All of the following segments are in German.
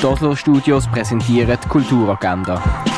die Oslo Studios präsentieren die Kulturagenda.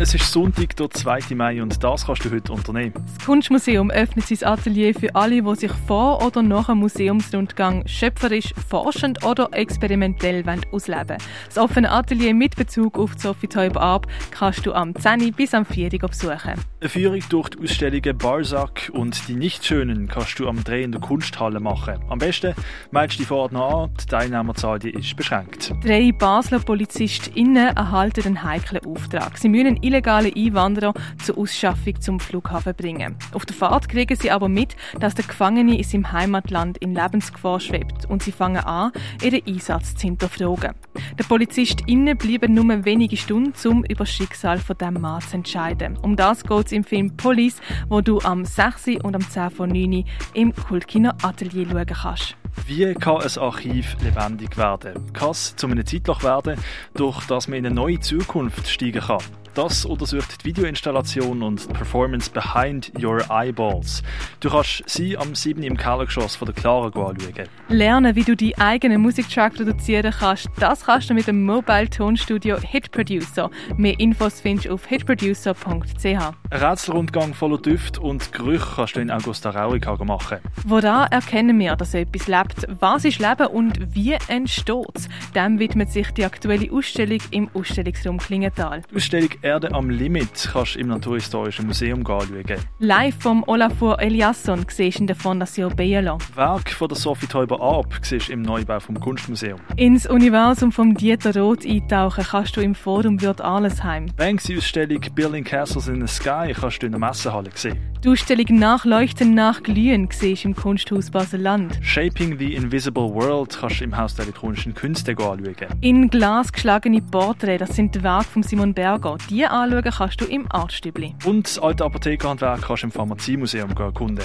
Es ist Sonntag, der 2. Mai und das kannst du heute unternehmen. Das Kunstmuseum öffnet sein Atelier für alle, die sich vor oder nach einem Museumsrundgang schöpferisch, forschend oder experimentell ausleben wollen. Das offene Atelier mit Bezug auf Sophie Teuber ab kannst du am 10. bis am 4. besuchen. Eine Führung durch die Ausstellungen Barsack und die Nichtschönen kannst du am Dreh in der Kunsthalle machen. Am besten meldest du dich vorher noch an, die Teilnehmerzahl die ist beschränkt. Drei Basler PolizistInnen erhalten einen heiklen Auftrag. Sie müssen illegale Einwanderer zur Ausschaffung zum Flughafen bringen. Auf der Fahrt kriegen sie aber mit, dass der Gefangene in seinem Heimatland in Lebensgefahr schwebt und sie fangen an, ihren Einsatz zu hinterfragen. Der PolizistInnen bleiben nur wenige Stunden, um über das Schicksal von diesem Mann zu entscheiden. Um das geht es im Film Police, wo du am 6. und am 10. von 9. im Kultkino Atelier schauen kannst. Wie kann ein Archiv lebendig werden? Kann es zu einem Zeitloch werden, durch das man in eine neue Zukunft steigen kann? Das untersucht die Videoinstallation und die Performance Behind Your Eyeballs. Du kannst sie am 7. im Kellergeschoss von der Clara anschauen. Lernen, wie du deinen eigenen Musiktrack produzieren kannst, das kannst du mit dem Mobile Tonstudio Hit Producer. Mehr Infos findest du auf hitproducer.ch. Ein Rätselrundgang voller Düfte und Gerüche kannst du in Augusta Raurica machen. Woran erkennen wir, dass etwas lebt? Was ist Leben und wie entsteht es? Dem widmet sich die aktuelle Ausstellung im Ausstellungsraum Klingenthal. Die Ausstellung Erde am Limit kannst du im Naturhistorischen Museum anschauen. Live vom Olafur Eliasson siehst du in der Fondation Bielo. Werk von der Sophie Teuber Arp siehst du im Neubau vom Kunstmuseum. Ins Universum vom Dieter Roth eintauchen kannst du im Forum Wirt Allesheim. Banksy-Ausstellung Building Castles in the Sky kannst du in der Messehalle sehen. Die Ausstellung Nachleuchten, Nachglühen siehst du im Kunsthaus Basel-Land. Shaping the Invisible World kannst du im Haus der elektronischen Künste anschauen. In Glas geschlagene Porträts, das sind die Werke von Simon Berger. Die anschauen kannst du im Artstübli. Und das alte Apothekerhandwerk kannst du im Pharmaziemuseum erkunden.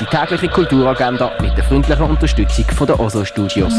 Die tägliche Kulturagenda mit der freundlichen Unterstützung von der OSO Studios.